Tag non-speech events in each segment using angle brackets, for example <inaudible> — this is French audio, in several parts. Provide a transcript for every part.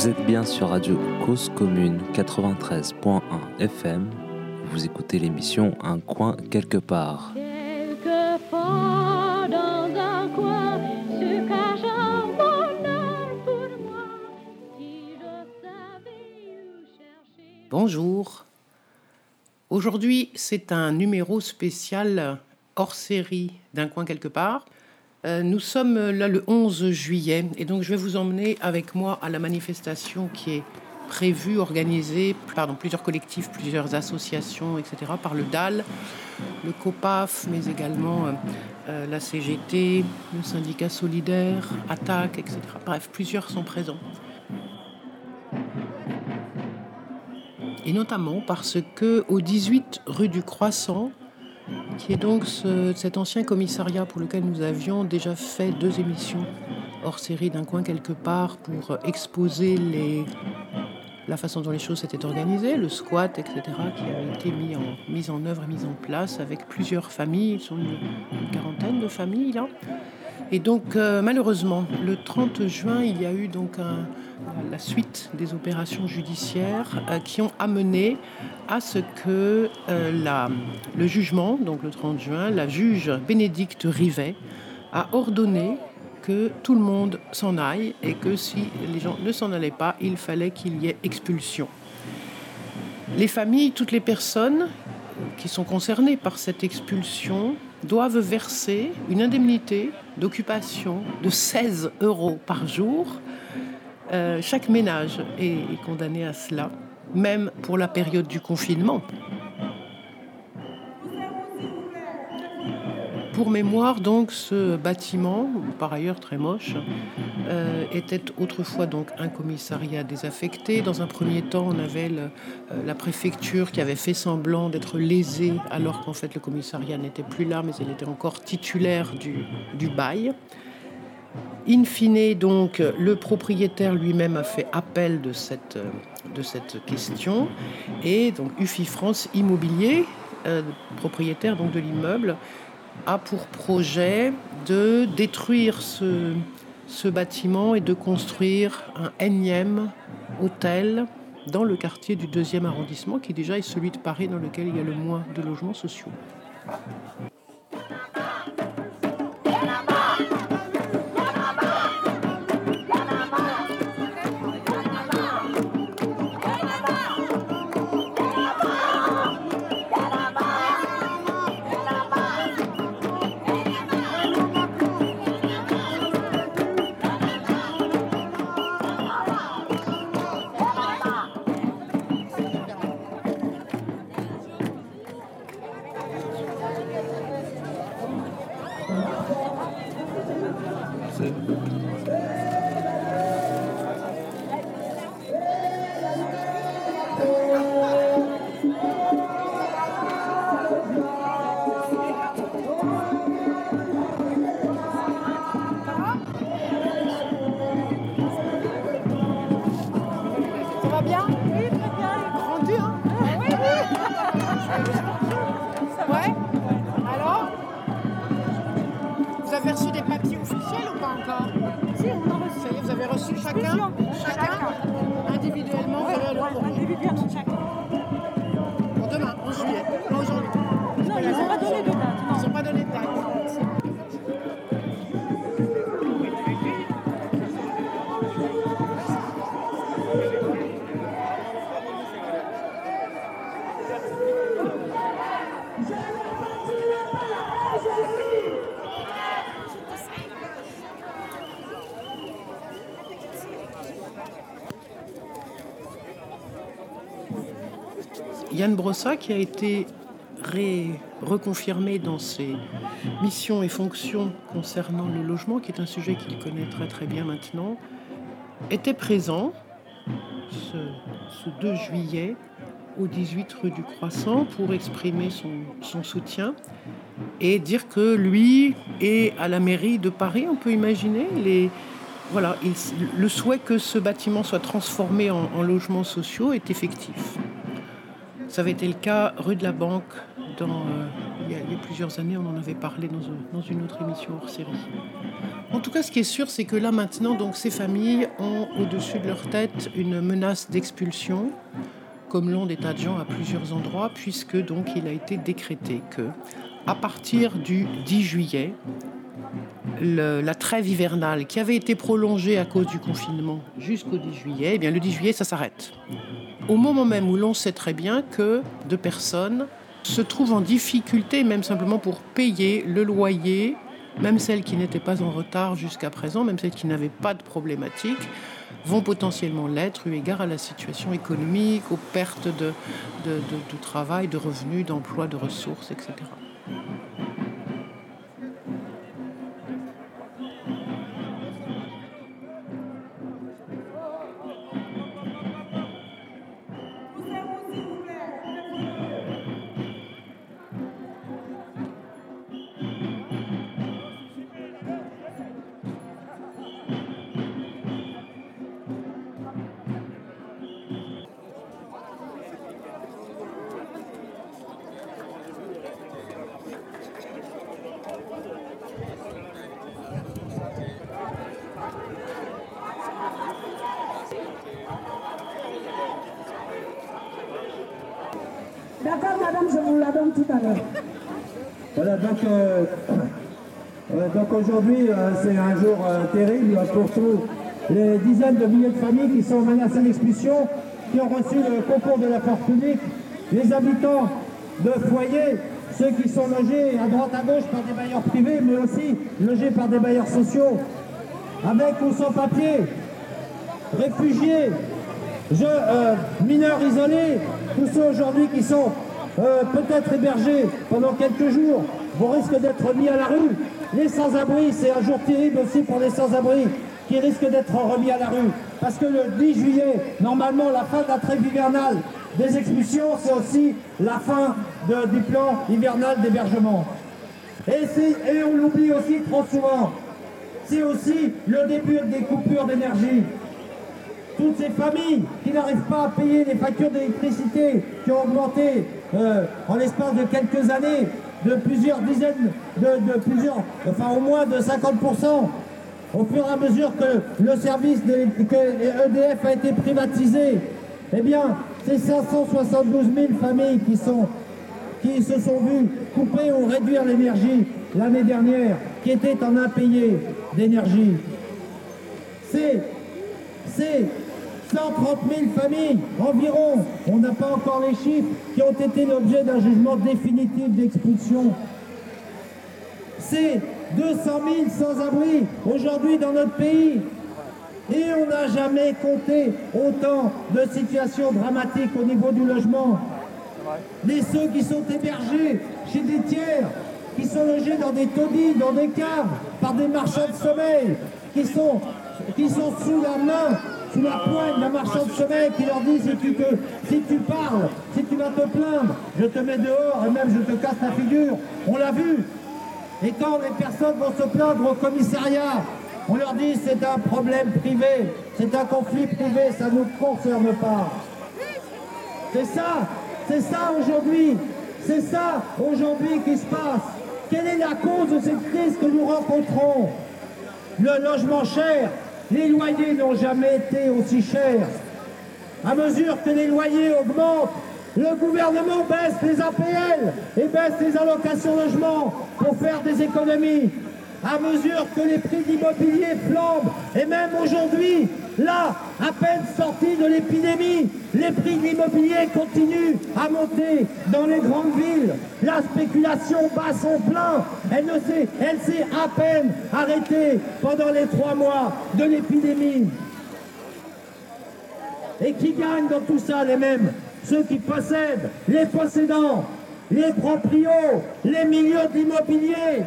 Vous êtes bien sur Radio Cause Commune 93.1 FM. Vous écoutez l'émission Un coin quelque part. Bonjour. Aujourd'hui, c'est un numéro spécial hors série d'un coin quelque part. Euh, nous sommes là le 11 juillet et donc je vais vous emmener avec moi à la manifestation qui est prévue, organisée par plusieurs collectifs, plusieurs associations, etc., par le DAL, le COPAF, mais également euh, euh, la CGT, le syndicat solidaire, Attaque, etc. Bref, plusieurs sont présents. Et notamment parce que au 18 rue du Croissant, qui est donc cet ancien commissariat pour lequel nous avions déjà fait deux émissions hors série d'un coin quelque part pour exposer la façon dont les choses s'étaient organisées, le squat, etc., qui avait été mis en, œuvre et mis en place avec plusieurs familles, ils sont une, quarantaine de familles là. Et donc, euh, malheureusement, le 30 juin, il y a eu donc la suite des opérations judiciaires euh, qui ont amené à ce que euh, la, le jugement, donc le 30 juin, la juge Bénédicte Rivet a ordonné que tout le monde s'en aille et que si les gens ne s'en allaient pas, il fallait qu'il y ait expulsion. Les familles, toutes les personnes qui sont concernées par cette expulsion doivent verser une indemnité d'occupation de 16 euros par jour. Euh, chaque ménage est condamné à cela, même pour la période du confinement. Pour mémoire, donc, ce bâtiment, par ailleurs très moche, euh, était autrefois donc un commissariat désaffecté. Dans un premier temps, on avait euh, la préfecture qui avait fait semblant d'être lésée, alors qu'en fait le commissariat n'était plus là, mais elle était encore titulaire du, bail. In fine, donc, le propriétaire lui-même a fait appel de cette, cette question. Et donc, UFI France Immobilier, euh, propriétaire donc, de l'immeuble, a pour projet de détruire ce, bâtiment et de construire un énième hôtel dans le quartier du deuxième arrondissement, qui déjà est celui de Paris dans lequel il y a le moins de logements sociaux. Yann Brossa qui a été reconfirmé dans ses missions et fonctions concernant le logement, qui est un sujet qu'il connaît très bien maintenant, était présent ce, 2 juillet au 18 rue du Croissant pour exprimer son, soutien et dire que lui et à la mairie de Paris, on peut imaginer le souhait que ce bâtiment soit transformé en logements sociaux est effectif. Avait été le cas rue de la Banque euh, il, y a, plusieurs années, on en avait parlé dans, dans, une autre émission hors série. En tout cas, ce qui est sûr, c'est que là maintenant, donc, ces familles ont au-dessus de leur tête une menace d'expulsion, comme l'ont des tas de gens à plusieurs endroits, puisque donc il a été décrété que, à partir du 10 juillet, la trêve hivernale qui avait été prolongée à cause du confinement jusqu'au 10 juillet, eh bien le 10 juillet, ça s'arrête. Au moment même où l'on sait très bien que deux personnes se trouvent en difficulté, même simplement pour payer le loyer, même celles qui n'étaient pas en retard jusqu'à présent, même celles qui n'avaient pas de problématique, vont potentiellement l'être eu égard à la situation économique, aux pertes de, de travail, de revenus, d'emplois, de ressources, etc. aujourd'hui, euh, c'est un jour terrible pour tous. Les dizaines de milliers de familles qui sont menacées d'expulsion, qui ont reçu le concours de la force publique, les habitants de foyers, ceux qui sont logés à droite à gauche par des bailleurs privés, mais aussi logés par des bailleurs sociaux, avec ou sans papier, réfugiés, mineurs isolés, tous ceux aujourd'hui qui sont euh, peut-être hébergés pendant quelques jours, vont risquer d'être mis à la rue. Les sans-abri, c'est un jour terrible aussi pour les sans-abri qui risquent d'être remis à la rue. Parce que le 10 juillet, normalement, la fin de la trêve hivernale des expulsions, c'est aussi la fin du plan hivernal d'hébergement. Et, on l'oublie aussi trop souvent. C'est aussi le début des coupures d'énergie toutes ces familles qui n'arrivent pas à payer les factures d'électricité qui ont augmenté euh, en l'espace de quelques années de plusieurs dizaines, de, plusieurs, enfin au moins de 50%, au fur et à mesure que le service de, que EDF a été privatisé, eh bien, ces 572 000 familles qui, sont, qui se sont vues couper ou réduire l'énergie l'année dernière, qui étaient en impayé d'énergie, c'est, c'est 130 000 familles environ, on n'a pas encore les chiffres, qui ont été l'objet d'un jugement définitif d'expulsion. C'est 200 000 sans-abri aujourd'hui dans notre pays. Et on n'a jamais compté autant de situations dramatiques au niveau du logement. Les ceux qui sont hébergés chez des tiers, qui sont logés dans des taudis, dans des caves, par des marchands de sommeil, qui sont sous la main sous la poigne d'un marchand de sommeil qui leur dit si tu, si tu parles, si tu vas te plaindre, je te mets dehors et même je te casse la figure. On l'a vu. Et quand les personnes vont se plaindre au commissariat, on leur dit c'est un problème privé, c'est un conflit privé, ça ne nous concerne pas. C'est ça, c'est ça aujourd'hui, c'est ça aujourd'hui qui se passe. Quelle est la cause de cette crise que nous rencontrons? Le logement cher, les loyers n'ont jamais été aussi chers. À mesure que les loyers augmentent, le gouvernement baisse les APL et baisse les allocations logement pour faire des économies. À mesure que les prix d'immobilier flambent, et même aujourd'hui, Là, à peine sortis de l'épidémie, les prix de l'immobilier continuent à monter dans les grandes villes. La spéculation bat son plein. Elle s'est, à peine arrêtée pendant les trois mois de l'épidémie. Et qui gagnent dans tout ça? Les mêmes Ceux qui possèdent, les possédants, les proprios, les milieux d'immobilier,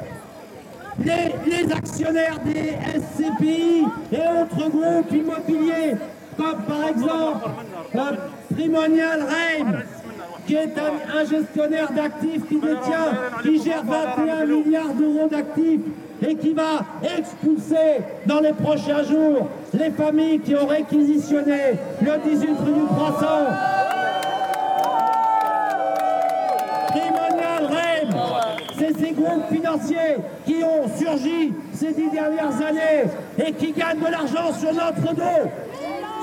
les, actionnaires des SCPI et autres groupes immobiliers, comme par exemple Primonial Reim, qui est un, gestionnaire d'actifs qui détient, qui gère 21 milliards d'euros d'actifs et qui va expulser dans les prochains jours les familles qui ont réquisitionné le 18 rue du. C'est ces groupes financiers qui ont surgi ces dix dernières années et qui gagnent de l'argent sur notre dos,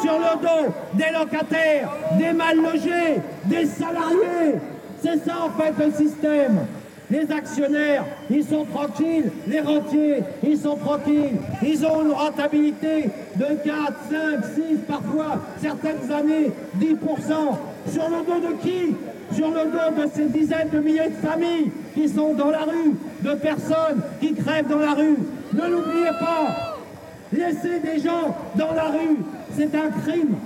sur le dos des locataires, des mal logés, des salariés. C'est ça en fait le système. Les actionnaires, ils sont tranquilles. Les rentiers, ils sont tranquilles. Ils ont une rentabilité de 4, 5, 6, parfois certaines années 10%. Sur le dos de qui? Sur le dos de ces dizaines de milliers de familles qui sont dans la rue, de personnes qui crèvent dans la rue. Ne l'oubliez pas, laisser des gens dans la rue, c'est un crime.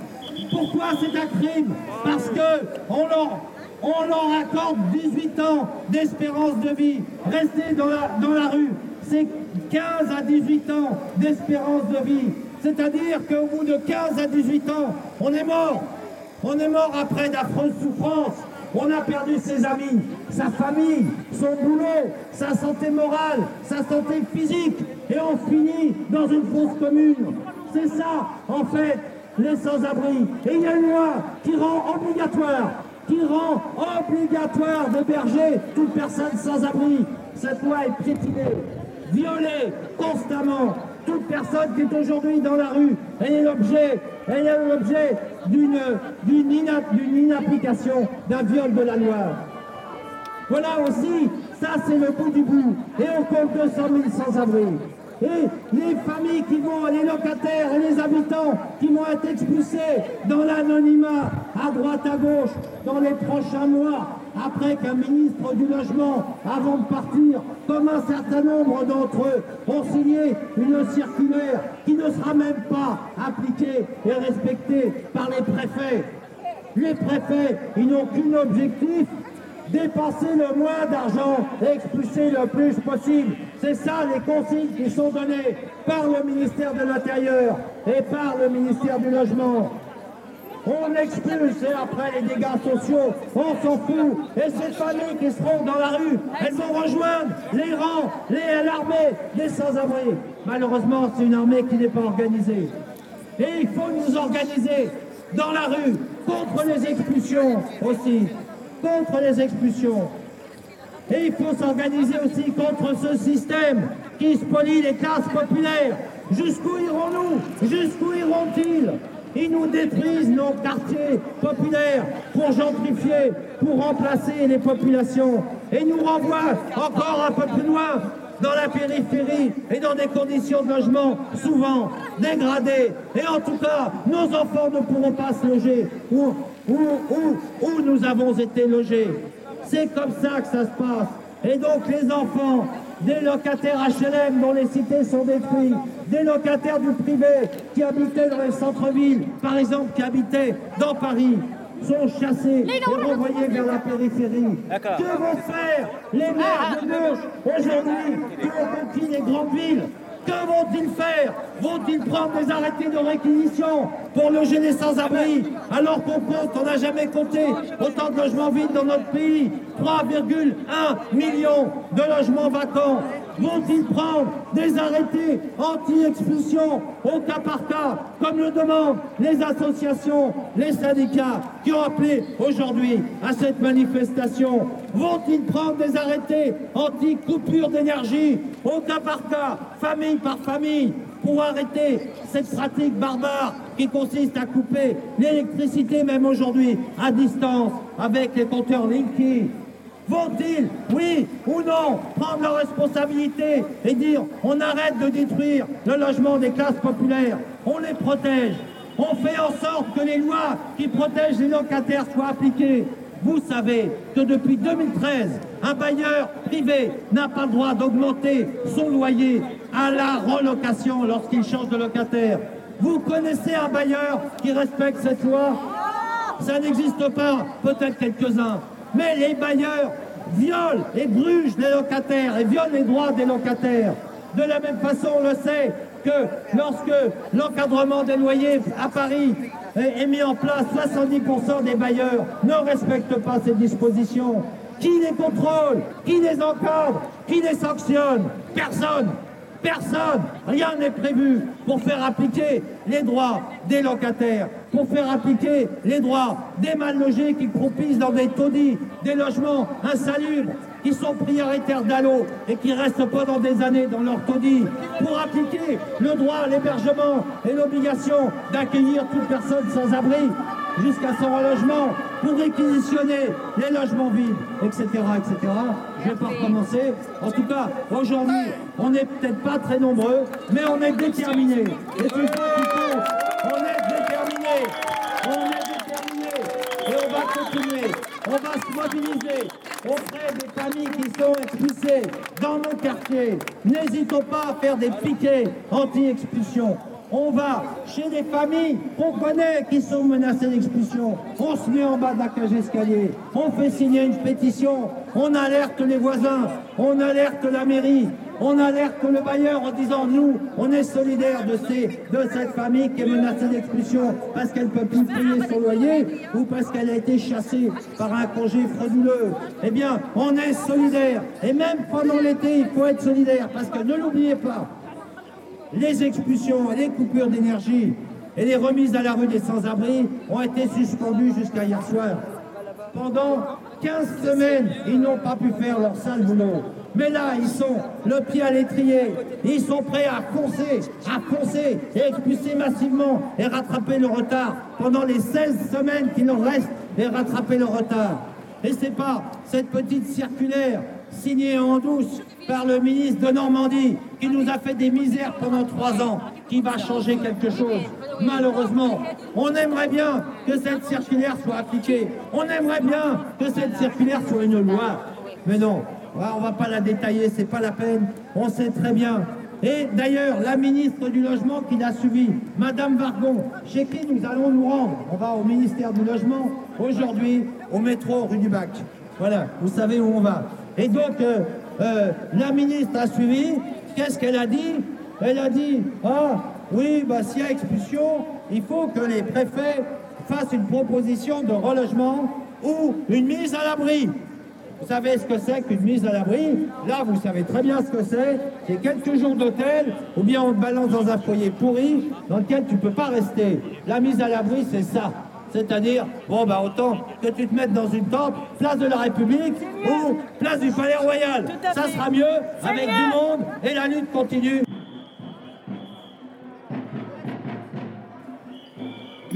Pourquoi c'est un crime? Parce que on leur on accorde 18 ans d'espérance de vie. Rester dans la, dans la rue, c'est 15 à 18 ans d'espérance de vie. C'est-à-dire qu'au bout de 15 à 18 ans, on est mort. On est mort après d'affreuses souffrances. On a perdu ses amis, sa famille, son boulot, sa santé morale, sa santé physique. Et on finit dans une fosse commune. C'est ça, en fait, les sans-abri. Et il y a une loi qui rend obligatoire qui rend obligatoire d'héberger toute personne sans abri. Cette loi est piétinée, violée constamment. Toute personne qui est aujourd'hui dans la rue, est l'objet, elle est l'objet d'une, inapplication, d'un viol de la loi. Voilà aussi, ça c'est le bout du bout. Et on compte 200 000 sans-abri et les familles qui vont, les locataires et les habitants qui vont être expulsés dans l'anonymat à droite à gauche dans les prochains mois, après qu'un ministre du logement, avant de partir, comme un certain nombre d'entre eux, ont signé une circulaire qui ne sera même pas appliquée et respectée par les préfets. Les préfets, ils n'ont qu'un objectif, dépenser le moins d'argent et expulser le plus possible. C'est ça les consignes qui sont données par le ministère de l'Intérieur et par le ministère du Logement. On expulse et après les dégâts sociaux, on s'en fout. Et ces familles qui seront dans la rue, elles vont rejoindre les rangs, l'armée des sans-abri. Malheureusement, c'est une armée qui n'est pas organisée. Et il faut nous organiser dans la rue contre les expulsions aussi contre les expulsions. Et il faut s'organiser aussi contre ce système qui spolie les classes populaires. Jusqu'où irons-nous? Jusqu'où iront-ils? Ils nous détruisent nos quartiers populaires pour gentrifier, pour remplacer les populations. Et nous renvoient encore un peu plus loin dans la périphérie et dans des conditions de logement souvent dégradées. Et en tout cas, nos enfants ne pourront pas se loger où, nous avons été logés. C'est comme ça que ça se passe. Et donc les enfants des locataires HLM dont les cités sont détruites, des locataires du privé qui habitaient dans les centres-villes, par exemple qui habitaient dans Paris, sont chassés et renvoyés vers la périphérie. Que vont faire les maires de gauche aujourd'hui qui ont conquis les grandes villes? Que vont-ils faire? Vont-ils prendre des arrêtés de réquisition pour loger les sans-abri? Alors qu'on compte, on n'a jamais compté autant de logements vides dans notre pays. 3,1 millions de logements vacants vont-ils prendre. Des arrêtés anti-expulsion au cas par cas, comme le demandent les associations, les syndicats qui ont appelé aujourd'hui à cette manifestation. Vont-ils prendre des arrêtés anti-coupure d'énergie au cas par cas, famille par famille, pour arrêter cette pratique barbare qui consiste à couper l'électricité même aujourd'hui à distance avec les compteurs Linky Vont-ils, oui ou non, prendre leurs responsabilités et dire on arrête de détruire le logement des classes populaires, on les protège, on fait en sorte que les lois qui protègent les locataires soient appliquées? Vous savez que depuis 2013, un bailleur privé n'a pas le droit d'augmenter son loyer à la relocation lorsqu'il change de locataire. Vous connaissez un bailleur qui respecte cette loi? Ça n'existe pas, peut-être quelques-uns. Mais les bailleurs violent et brugent les locataires et violent les droits des locataires. De la même façon, on le sait que lorsque l'encadrement des loyers à Paris est mis en place, 70% des bailleurs ne respectent pas ces dispositions. Qui les contrôle? Qui les encadre? Qui les sanctionne? Personne Personne, rien n'est prévu pour faire appliquer les droits des locataires, pour faire appliquer les droits des mal logés qui croupissent dans des taudis, des logements insalubres, qui sont prioritaires d'allô et qui restent pendant des années dans leur taudis, pour appliquer le droit à l'hébergement et l'obligation d'accueillir toute personne sans abri jusqu'à son relogement, pour réquisitionner les logements vides, etc. etc. Je ne vais pas recommencer. En tout cas, aujourd'hui, on n'est peut-être pas très nombreux, mais on est déterminés. Et c'est ça faut. On est déterminés. On est déterminés. Et on va continuer. On va se mobiliser auprès des familles qui sont expulsées dans nos quartiers. N'hésitons pas à faire des piquets anti-expulsion. On va chez des familles qu'on connaît qui sont menacées d'expulsion. On se met en bas de la cage escalier. On fait signer une pétition. On alerte les voisins. On alerte la mairie. On alerte le bailleur en disant nous, on est solidaire de, cette famille qui est menacée d'expulsion parce qu'elle ne peut plus payer son loyer ou parce qu'elle a été chassée par un congé frauduleux. Eh bien, on est solidaire. Et même pendant l'été, il faut être solidaire parce que ne l'oubliez pas, les expulsions et les coupures d'énergie et les remises à la rue des sans-abri ont été suspendues jusqu'à hier soir. Pendant 15 semaines, ils n'ont pas pu faire leur sale boulot. Mais là, ils sont le pied à l'étrier. Ils sont prêts à foncer, à foncer et expulser massivement et rattraper le retard pendant les 16 semaines qui nous restent et rattraper le retard. Et c'est pas cette petite circulaire signée en douce par le ministre de Normandie, qui nous a fait des misères pendant trois ans, qui va changer quelque chose. Malheureusement, on aimerait bien que cette circulaire soit appliquée. On aimerait bien que cette circulaire soit une loi. Mais non, on va pas la détailler, c'est pas la peine. On sait très bien. Et d'ailleurs, la ministre du Logement qui l'a suivi, Madame Vargon, chez qui nous allons nous rendre. On va au ministère du Logement aujourd'hui, au métro rue du Bac. Voilà, vous savez où on va. Et donc, euh, euh, la ministre a suivi. Qu'est-ce qu'elle a dit? Elle a dit Ah, oui, bah, s'il y a expulsion, il faut que les préfets fassent une proposition de relogement ou une mise à l'abri. Vous savez ce que c'est qu'une mise à l'abri? Là, vous savez très bien ce que c'est. C'est quelques jours d'hôtel, ou bien on te balance dans un foyer pourri dans lequel tu ne peux pas rester. La mise à l'abri, c'est ça. C'est-à-dire, bon, bah autant que tu te mettes dans une tente, place de la République ou place du Palais Royal. Ça sera mieux avec du monde et la lutte continue.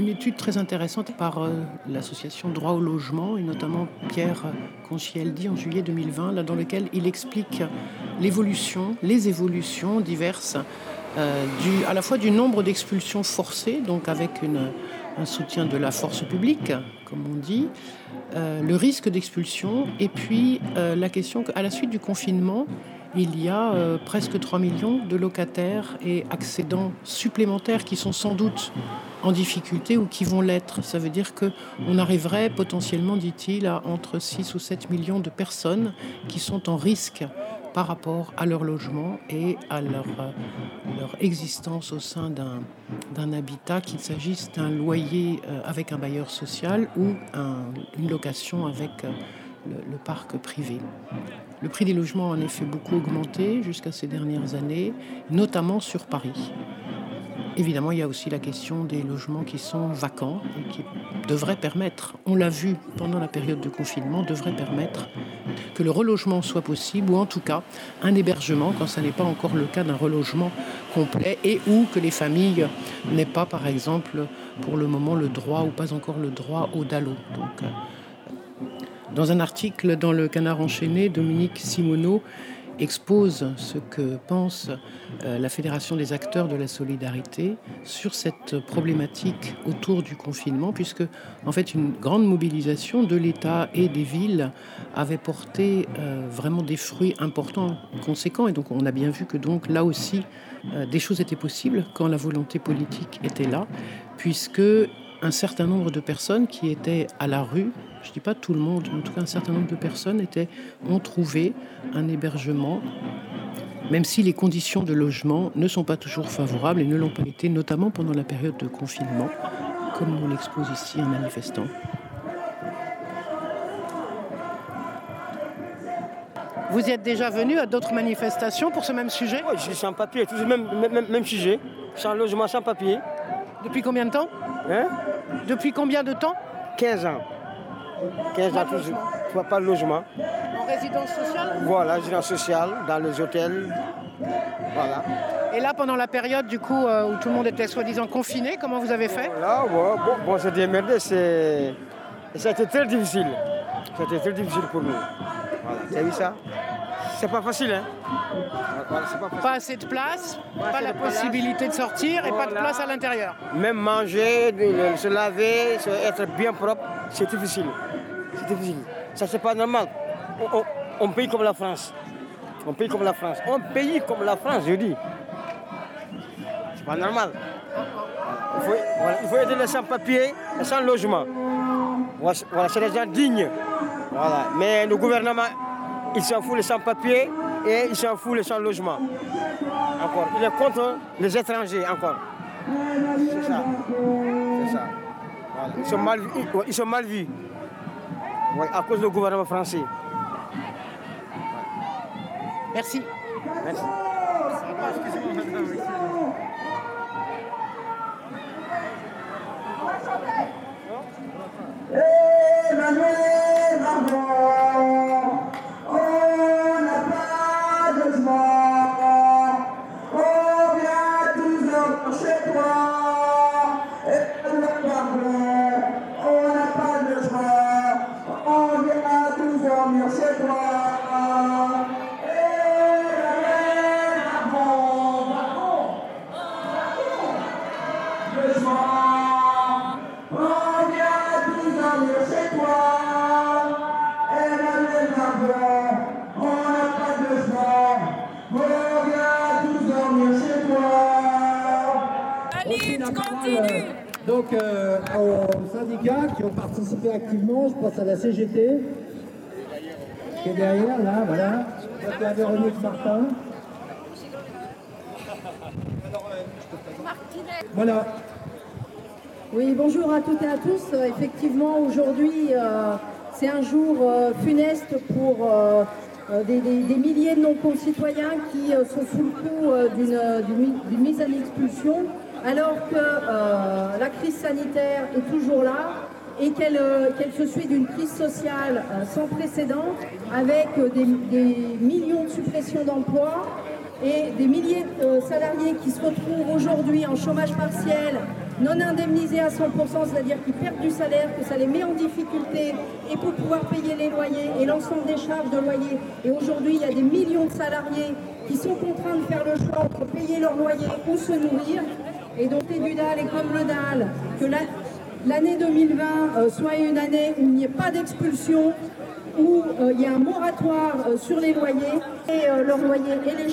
Une étude très intéressante par euh, l'association Droit au logement et notamment Pierre Conchieldi en juillet 2020, là, dans lequel il explique l'évolution, les évolutions diverses euh, du, à la fois du nombre d'expulsions forcées, donc avec une, un soutien de la force publique, comme on dit, euh, le risque d'expulsion, et puis euh, la question qu'à la suite du confinement, il y a euh, presque 3 millions de locataires et accédants supplémentaires qui sont sans doute en difficulté ou qui vont l'être. Ça veut dire qu'on arriverait potentiellement, dit-il, à entre 6 ou 7 millions de personnes qui sont en risque par rapport à leur logement et à leur, euh, existence au sein d'un habitat, qu'il s'agisse d'un loyer euh, avec un bailleur social ou une location avec euh, le, parc privé. Le prix des logements a en effet beaucoup augmenté jusqu'à ces dernières années, notamment sur Paris. Évidemment, il y a aussi la question des logements qui sont vacants et qui devraient permettre, on l'a vu pendant la période de confinement, devraient permettre que le relogement soit possible ou en tout cas un hébergement quand ça n'est pas encore le cas d'un relogement complet et ou que les familles n'aient pas, par exemple, pour le moment le droit ou pas encore le droit au DALO. Donc, euh, dans un article dans le Canard enchaîné, Dominique Simoneau expose ce que pense euh, la Fédération des acteurs de la solidarité sur cette problématique autour du confinement, puisque en fait une grande mobilisation de l'État et des villes avait porté euh, vraiment des fruits importants, conséquents, et donc on a bien vu que là aussi euh, des choses étaient possibles quand la volonté politique était là, puisque un certain nombre de personnes qui étaient à la rue, je ne dis pas tout le monde, mais en tout cas un certain nombre de personnes étaient, ont trouvé un hébergement, même si les conditions de logement ne sont pas toujours favorables et ne l'ont pas été, notamment pendant la période de confinement, comme on l'expose ici un manifestant. Vous y êtes déjà venu à d'autres manifestations pour ce même sujet? Oui, je suis sans papier, toujours même, même, même sujet. Sans logement, sans papier. Depuis combien de temps? Hein? Depuis combien de temps? 15 ans. 15 ans, toujours. Pas de logement. En résidence sociale Voilà, résidence sociale, dans les hôtels. Voilà. Et là, pendant la période du coup euh, où tout le monde était soi-disant confiné, comment vous avez fait Là, bon, bon, bon c'est démerdé, c'est. Ça a été très difficile. Été très difficile pour nous. Voilà, tu as vu ça? C'est pas facile, hein Voilà, pas facile. Pas assez de place, pas la place. possibilité de sortir et pas de place à l'intérieur. Même manger, se laver, se- être bien propre, c'est difficile. C'est difficile. Ça, c'est pas normal. On, on- on paye comme la France. On paye comme la France. On paye comme la France, je dis. C'est pas normal. Il faut, voilà, il faut aider les sans-papiers et sans logement. Voilà, c'est- voilà, c'est des gens dignes. Voilà. Mais le gouvernement, il s'en fout les sans-papiers et il s'en fout les sans-logement. Encore. Il est contre les étrangers encore. C'est ça. C'est ça. Voilà. Ils, sont mal, ils- ils sont mal vus. Ouais, à cause du gouvernement français. Merci. Merci. Qui ont participé activement, je pense à la CGT, qui est derrière là, voilà. Donc à Véronique Martin. Voilà. Oui, bonjour à toutes et à tous. Effectivement, aujourd'hui, euh, c'est un jour euh, funeste pour euh, des, des- milliers de nos concitoyens qui sont sous le coup d'une d'une mi- d'une mise en expulsion, alors que la crise sanitaire est toujours là et qu'elle euh, qu'elle se suit d'une crise sociale euh, sans précédent, avec euh, des, millions de suppressions d'emplois et des milliers de salariés qui se retrouvent aujourd'hui en chômage partiel, non indemnisés à 100%, c'est-à-dire qui perdent du salaire, que ça les met en difficulté et pour pouvoir payer les loyers et l'ensemble des charges de loyer. Et aujourd'hui, il y a des millions de salariés qui sont contraints de faire le choix entre payer leur loyer ou se nourrir. Et donc, et du DAL et comme le DAL, que la- l'année 2020 euh, soit une année où il n'y ait pas d'expulsion, où euh, il y a un moratoire euh, sur les loyers et leurs loyers et les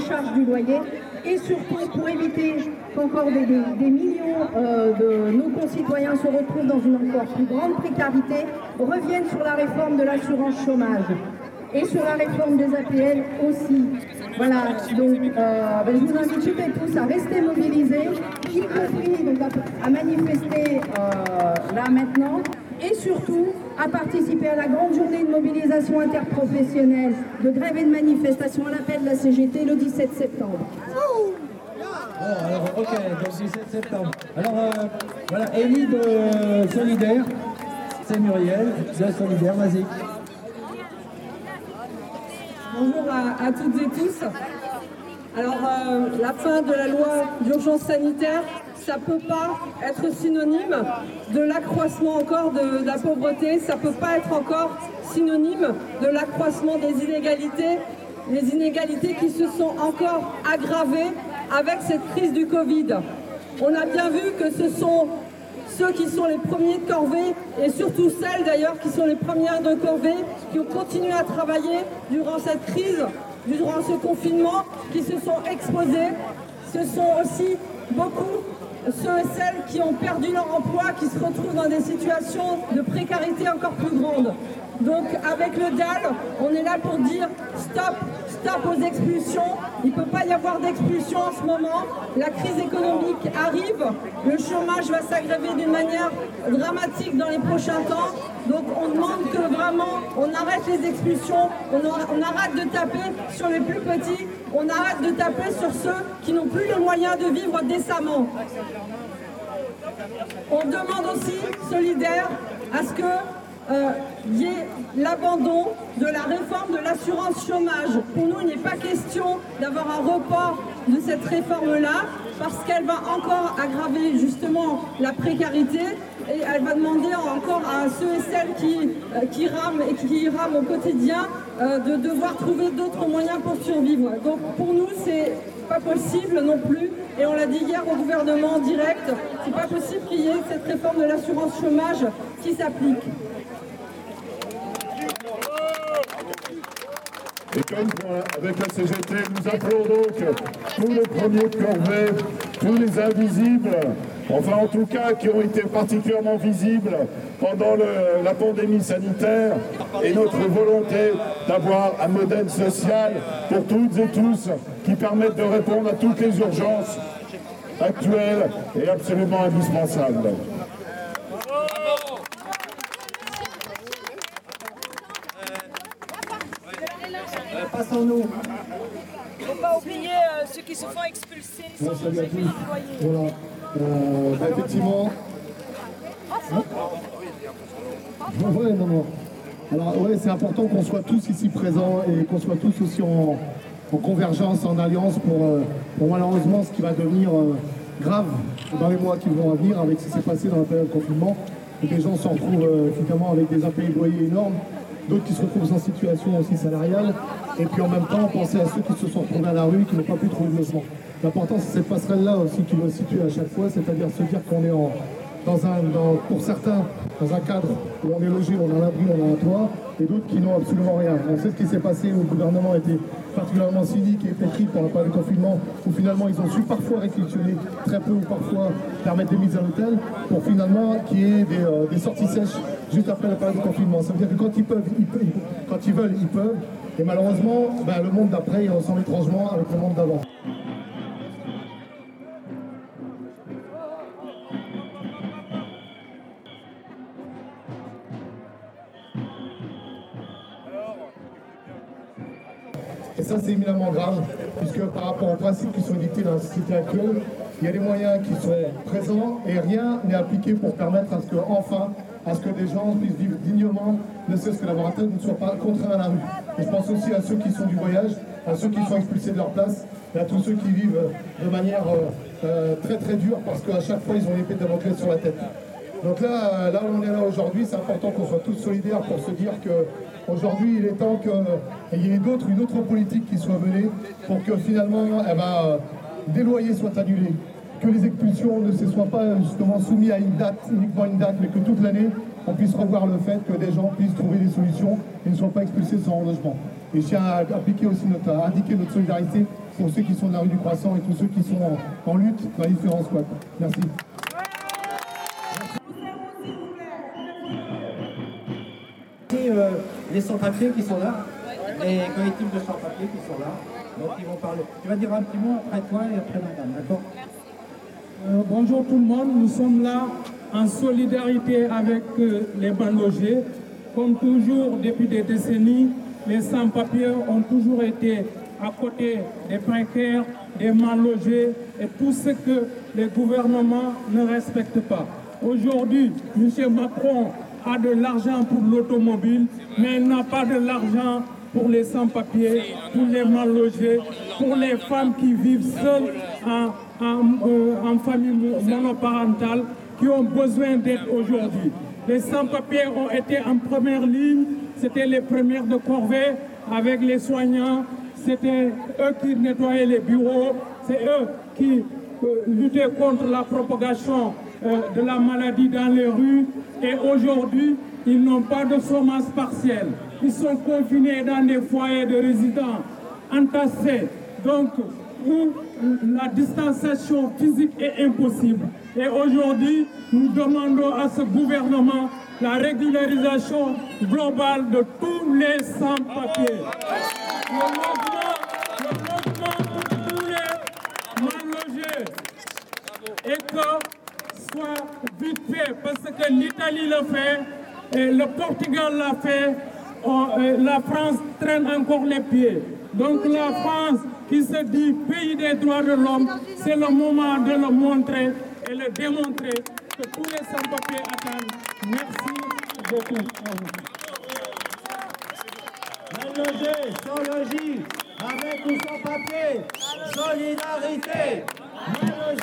charges du loyer et surtout pour éviter qu'encore des, millions de nos concitoyens se retrouvent dans une encore plus grande précarité, reviennent sur la réforme de l'assurance chômage et sur la réforme des APL aussi. Voilà, donc euh, ben, je vous invite toutes et tous à rester mobilisés, y compris à, manifester euh, là maintenant, et surtout à participer à la grande journée de mobilisation interprofessionnelle, de grève et de manifestation à l'appel de la CGT le 17 septembre. Alors, ok, donc 17 septembre. Alors, euh, voilà, Élie de Solidaire, c'est Muriel de Solidaire, vas-y. Bonjour à, toutes et tous. Alors, euh, la fin de la loi d'urgence sanitaire, ça ne peut pas être synonyme de l'accroissement encore de, de la pauvreté, ça ne peut pas être encore synonyme de l'accroissement des inégalités, les inégalités qui se sont encore aggravées avec cette crise du Covid. On a bien vu que ce sont ceux qui sont les premiers de corvée, et surtout celles d'ailleurs qui sont les premières de corvée, qui ont continué à travailler durant cette crise, durant ce confinement, qui se sont exposés. Ce sont aussi beaucoup ceux et celles qui ont perdu leur emploi, qui se retrouvent dans des situations de précarité encore plus grandes. Donc avec le DAL, on est là pour dire stop, stop aux expulsions. Il ne peut pas y avoir d'expulsion en ce moment. La crise économique arrive. Le chômage va s'aggraver d'une manière dramatique dans les prochains temps. Donc on demande que vraiment on arrête les expulsions, on, arrête de taper sur les plus petits, on arrête de taper sur ceux qui n'ont plus les moyens de vivre décemment. On demande aussi, solidaire, à ce que euh, y ait l'abandon de la réforme de l'assurance chômage. Pour nous, il n'est pas question d'avoir un report de cette réforme-là, parce qu'elle va encore aggraver justement la précarité et elle va demander encore à ceux et celles qui, euh, qui rament et qui rament au quotidien euh, de devoir trouver d'autres moyens pour survivre. Donc pour nous, c'est pas possible non plus, et on l'a dit hier au gouvernement en direct, c'est pas possible qu'il y ait cette réforme de l'assurance chômage qui s'applique. Et comme avec la CGT, nous appelons donc tous les premiers de corvée, tous les invisibles, enfin en tout cas qui ont été particulièrement visibles pendant la pandémie sanitaire, et notre volonté d'avoir un modèle social pour toutes et tous qui permette de répondre à toutes les urgences actuelles et absolument indispensables. Passons-nous. Il ne faut pas oublier euh, ceux qui se font expulser sans salut à tous. Voilà. Euh, bah, effectivement. Hein ouais, non, non. Alors ouais, c'est important qu'on soit tous ici présents et qu'on soit tous aussi en, convergence, en alliance pour, euh, pour, malheureusement ce qui va devenir grave dans les mois qui vont venir avec ce qui s'est passé dans la période de confinement. Et des gens se retrouvent finalement avec des impayés de loyers énormes d'autres qui se retrouvent en situation aussi salariale, et puis en même temps penser à ceux qui se sont retrouvés à la rue, qui n'ont pas pu trouver de logement. L'important c'est cette passerelle-là aussi qui doit se situer à chaque fois, c'est-à-dire se dire qu'on est en, dans un, pour certains, dans un cadre où on est logé, on a un abri, on a un toit, et d'autres qui n'ont absolument rien. On sait ce qui s'est passé où le gouvernement était particulièrement cynique et pétri pendant le confinement, où finalement ils ont su parfois réquisitionner très peu ou parfois permettre des mises à l'hôtel, pour finalement qu'il y ait des, euh, sorties sèches juste après la période de confinement. Ça veut dire que quand ils peuvent, ils peuvent quand ils veulent, ils peuvent. Et malheureusement, ben, le monde d'après, il ressemble étrangement avec le monde d'avant. Et ça, c'est éminemment grave, puisque par rapport aux principes qui sont dictés dans la société actuelle, il y a des moyens qui sont présents et rien n'est appliqué pour permettre à ce que, enfin, à ce que des gens puissent vivre dignement, ne serait-ce que tête, ne soient pas contraints à la rue. Et je pense aussi à ceux qui sont du voyage, à ceux qui sont expulsés de leur place, et à tous ceux qui vivent de manière euh, euh, très très dure, parce qu'à chaque fois, ils ont l'épée de Damoclès sur la tête. Donc là, euh, là où on est là aujourd'hui, c'est important qu'on soit tous solidaires pour se dire qu'aujourd'hui, il est temps qu'il y ait d'autres, une autre politique qui soit menée pour que finalement, eh ben, des loyers soient annulés, que les expulsions ne se soient pas justement soumises à une date, uniquement une date, mais que toute l'année, on puisse revoir le fait que des gens puissent trouver des solutions et ne soient pas expulsés sans logement. Et je tiens à aussi notre, à indiquer notre solidarité pour ceux qui sont de la rue du Croissant et tous ceux qui sont en, lutte dans les différents squats. Merci. Euh, les sans-papiers qui sont là, les collectifs de sans-papiers qui sont là. Donc ils vont parler. Tu vas dire un petit mot après toi et après madame, d'accord? Euh, Bonjour tout le monde, nous sommes là en solidarité avec euh, les mal logés. Comme toujours, depuis des décennies, les sans-papiers ont toujours été à côté des précaires, des mal logés et tout ce que les gouvernements ne respectent pas. Aujourd'hui, M. Macron a de l'argent pour l'automobile, mais il n'a pas de l'argent pour les sans-papiers, pour les mal logés, pour les femmes qui vivent seules en, euh, famille monoparentale, qui ont besoin d'aide aujourd'hui. Les sans-papiers ont été en première ligne, c'était les premières de corvée avec les soignants, c'était eux qui nettoyaient les bureaux, c'est eux qui euh, luttaient contre la propagation euh, de la maladie dans les rues. Et aujourd'hui, ils n'ont pas de chômage partiel. Ils sont confinés dans des foyers de résidents entassés, donc où la distanciation physique est impossible. Et aujourd'hui, nous demandons à ce gouvernement la régularisation globale de tous les sans-papiers. Le logement, le pour tous les mal logés. Et que soit vite fait, parce que l'Italie le fait, et le Portugal l'a fait, la France traîne encore les pieds. Donc la France, qui se dit pays des droits de l'homme, c'est le moment de le montrer et le démontrer que tous les sans-papiers attendent. Merci beaucoup. Mal sans logis, avec ou sans papier, solidarité. Mal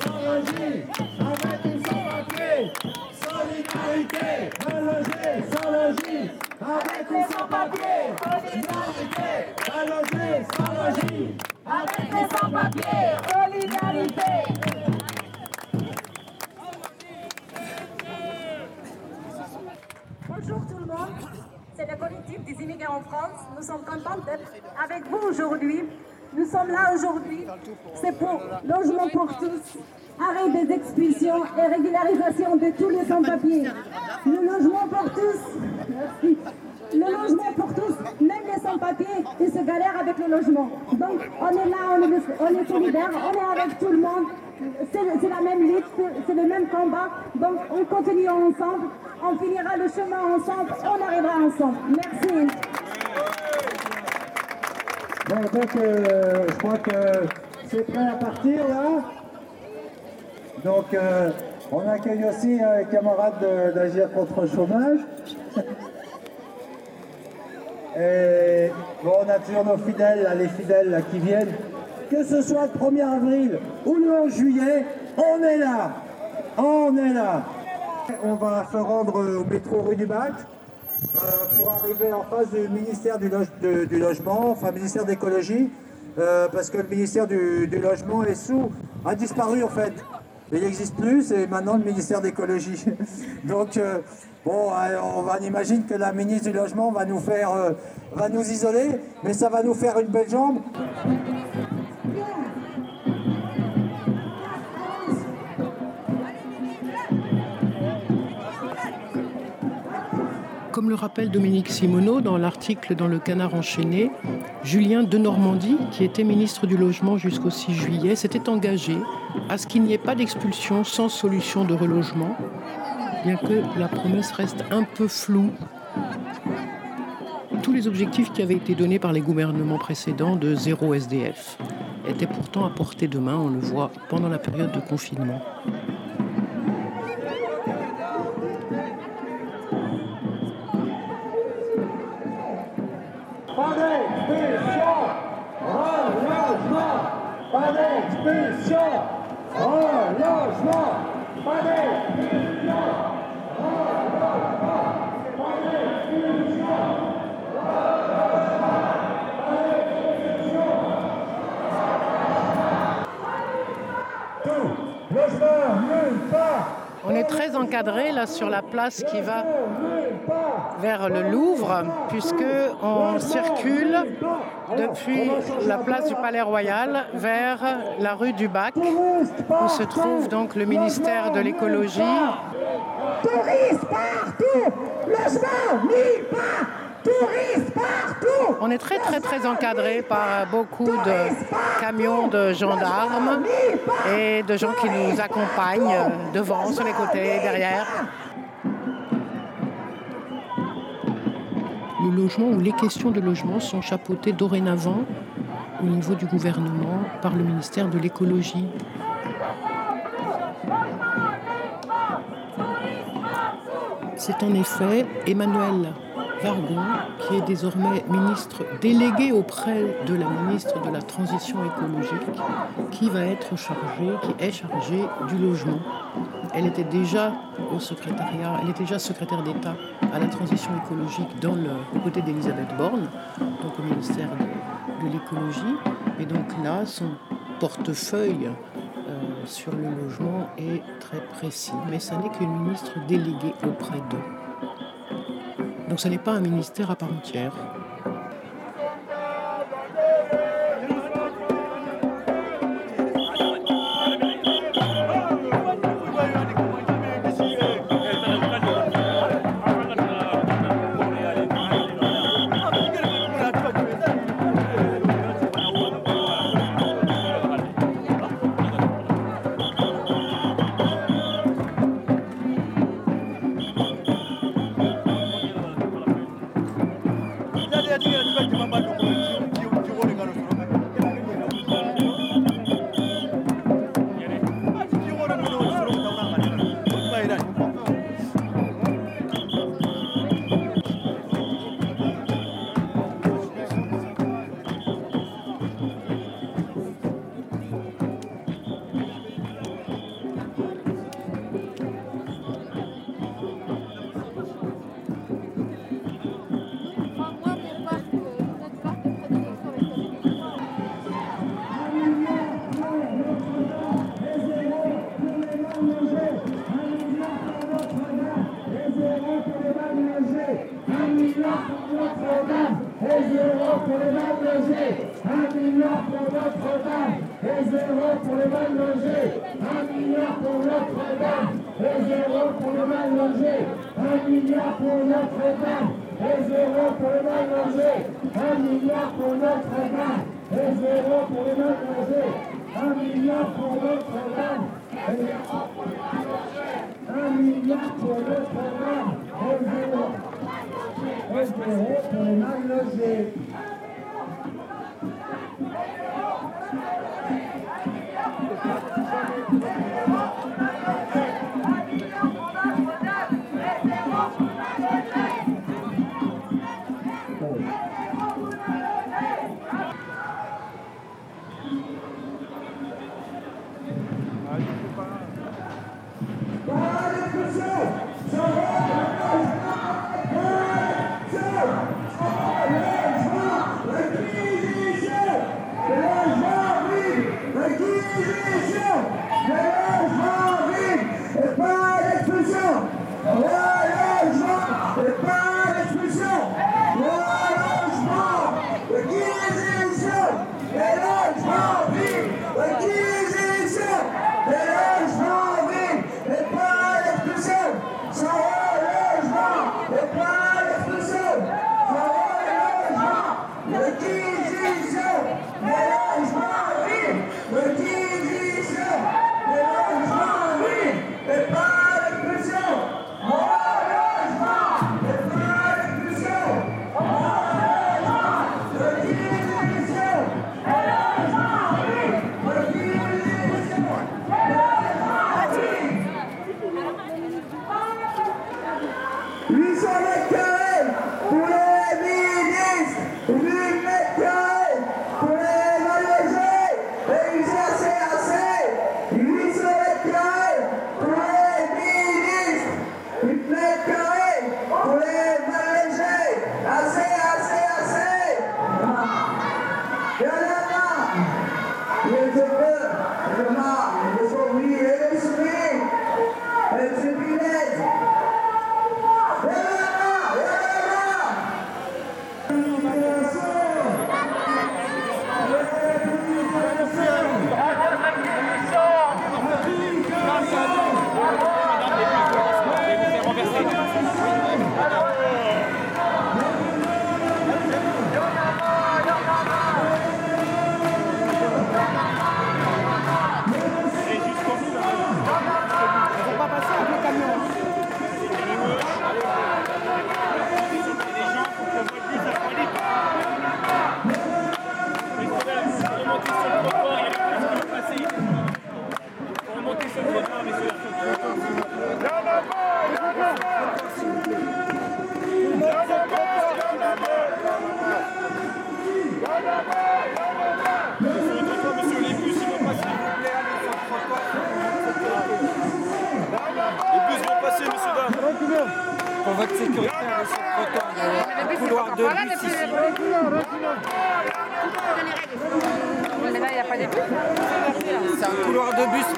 sans logis, avec ou sans papier, solidarité. Mal sans logis, avec ou sans papier, solidarité. Mal sans logis, avec ou sans papier, solidarité. Bonjour tout le monde, c'est le collectif des immigrés en France. Nous sommes contents d'être avec vous aujourd'hui. Nous sommes là aujourd'hui, c'est pour logement pour tous, arrêt des expulsions et régularisation de tous les sans-papiers. Le logement pour tous, merci. Le logement pour tous, même les sans-papiers, ils se galèrent avec le logement. Donc on est là, on est, on est solidaires, on est avec tout le monde. C'est la même lutte, c'est le même combat. Donc on continue ensemble on finira le chemin ensemble, on arrivera ensemble. Merci. Bon, donc euh, je crois que c'est prêt à partir là. Donc euh, on accueille aussi un camarade d'Agir contre le chômage. <laughs> Et bon, on a toujours nos fidèles, les fidèles qui viennent. Que ce soit le 1er avril ou le 11 juillet, on est là. On est là. On va se rendre au métro rue du Bac euh, pour arriver en face du ministère du, Logement, enfin ministère d'écologie, euh, parce que le ministère du, Logement est sous, a disparu en fait. Il n'existe plus, c'est maintenant le ministère d'écologie. <laughs> Donc, euh, bon, on, va, imagine que la ministre du Logement va nous faire, va nous isoler, mais ça va nous faire une belle jambe. Comme le rappelle Dominique Simoneau dans l'article dans le Canard enchaîné, Julien de Normandie, qui était ministre du Logement jusqu'au 6 juillet, s'était engagé à ce qu'il n'y ait pas d'expulsion sans solution de relogement, bien que la promesse reste un peu floue. Tous les objectifs qui avaient été donnés par les gouvernements précédents de zéro SDF étaient pourtant à portée de main, on le voit pendant la période de confinement. On est très encadré là sur la place qui va vers le Louvre, puisque on circule depuis la place du Palais Royal vers la rue du Bac, où se trouve donc le ministère de l'écologie. Touristes partout, logement touristes partout. On est très très très encadré par beaucoup de camions de gendarmes et de gens qui nous accompagnent devant, sur les côtés, derrière. Le logement ou les questions de logement sont chapeautées dorénavant au niveau du gouvernement par le ministère de l'écologie. C'est en effet Emmanuel Vargon, qui est désormais ministre délégué auprès de la ministre de la Transition écologique, qui va être chargé, qui est chargé du logement. Elle était déjà secrétaire d'État à la transition écologique dans le, aux côtés d'Elisabeth Borne, donc au ministère de, l'écologie. Et donc là, son portefeuille euh, sur le logement est très précis, mais ça n'est qu'une ministre déléguée auprès d'eux. Donc ce n'est pas un ministère à part entière.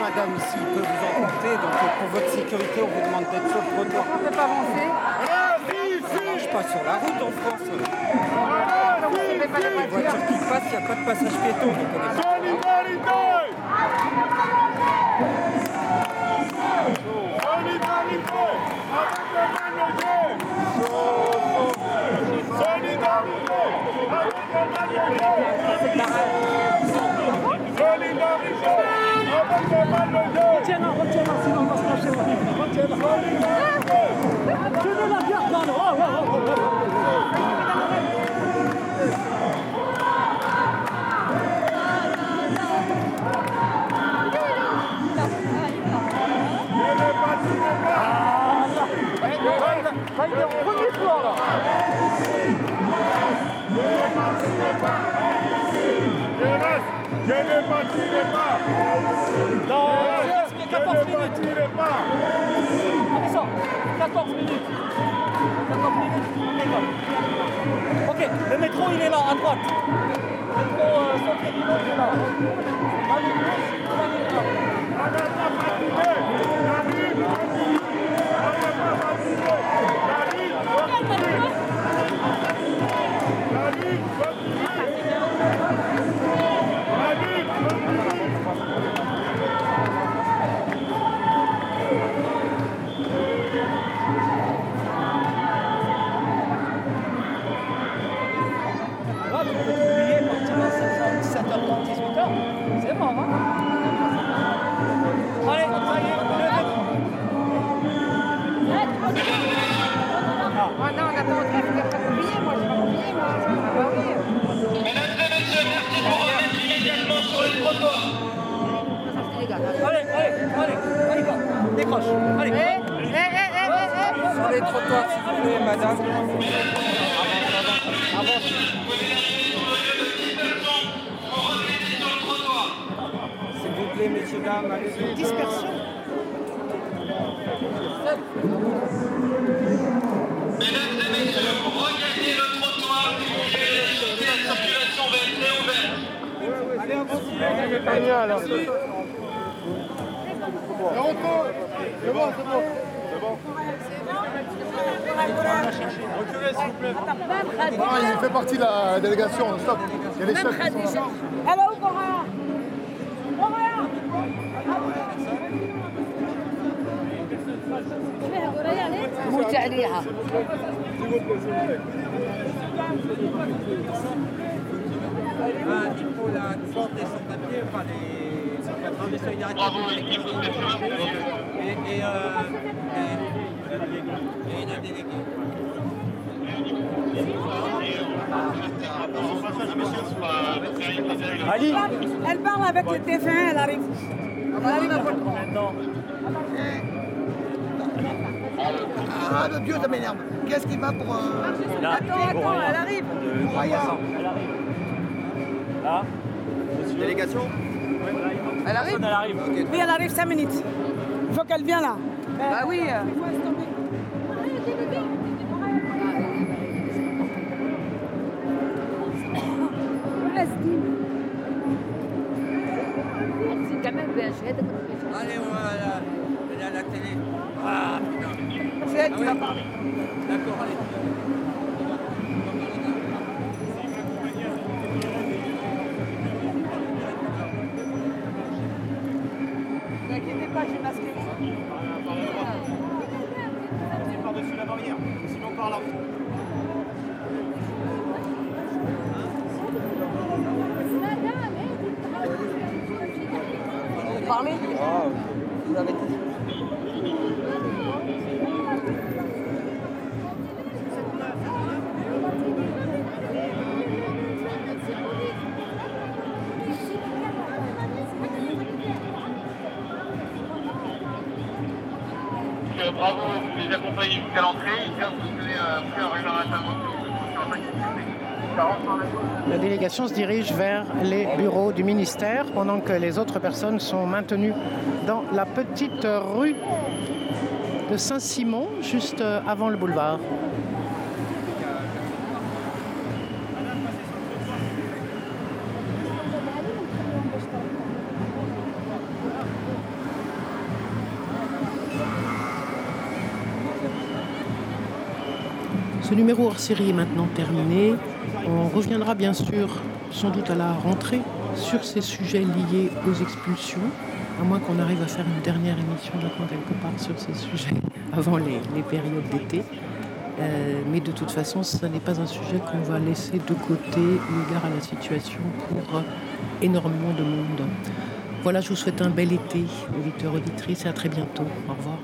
Madame, ici. Il peut vous emporter. Donc, pour votre sécurité, on vous demande d'être sur le trottoir. On ne peut pas avancer Ça marche pas sur la route en France. Les voitures qui passent, il n'y a pas de passage piéton. Donc, on est pas- Retiens-la, retiens-la, sinon on va se lâcher. Retiens-la. Tenez la garde dans le... Oh, oh, oh, oh, Là, il est au premier floor, là. Je ne bâtirai pas. Non, je ne 14 minutes. pas. Attention, 14 minutes. 14 minutes. Ok, le métro il est là, à droite. Le métro euh, Centre il est là. Allez. La papier, enfin les centres de et, et, euh, et, et une déléguée. Ali Elle parle avec le TF1, elle arrive. Elle arrive maintenant. Ah, le Dieu, ça m'énerve. Qu'est-ce qui va pour... euh, Attends, attends, elle arrive. Là Délégation Elle arrive Elle arrive. Oui, elle arrive 5 minutes. Il faut qu'elle vienne là. Bah oui. Même bien chouette. Allez, voilà, elle est à la télé. Ah. C'est elle qui Ah va oui. parler. D'accord, allez. Ne vous inquiétez pas, j'ai masqué. par-dessus la barrière, sinon par là. Vous parlez? Ah, vous avez Euh, réservation. La délégation se dirige vers les bureaux du ministère pendant que les autres personnes sont maintenues dans la petite rue de Saint-Simon, juste avant le boulevard. Ce numéro hors série est maintenant terminé. On reviendra bien sûr, sans doute à la rentrée, sur ces sujets liés aux expulsions, à moins qu'on arrive à faire une dernière émission, j'attends quelque part, sur ces sujets <laughs> avant les, périodes d'été. Euh, mais de toute façon, ce n'est pas un sujet qu'on va laisser de côté eu égard à la situation pour énormément de monde. Voilà, je vous souhaite un bel été, auditeurs, auditrices, et à très bientôt. Au revoir.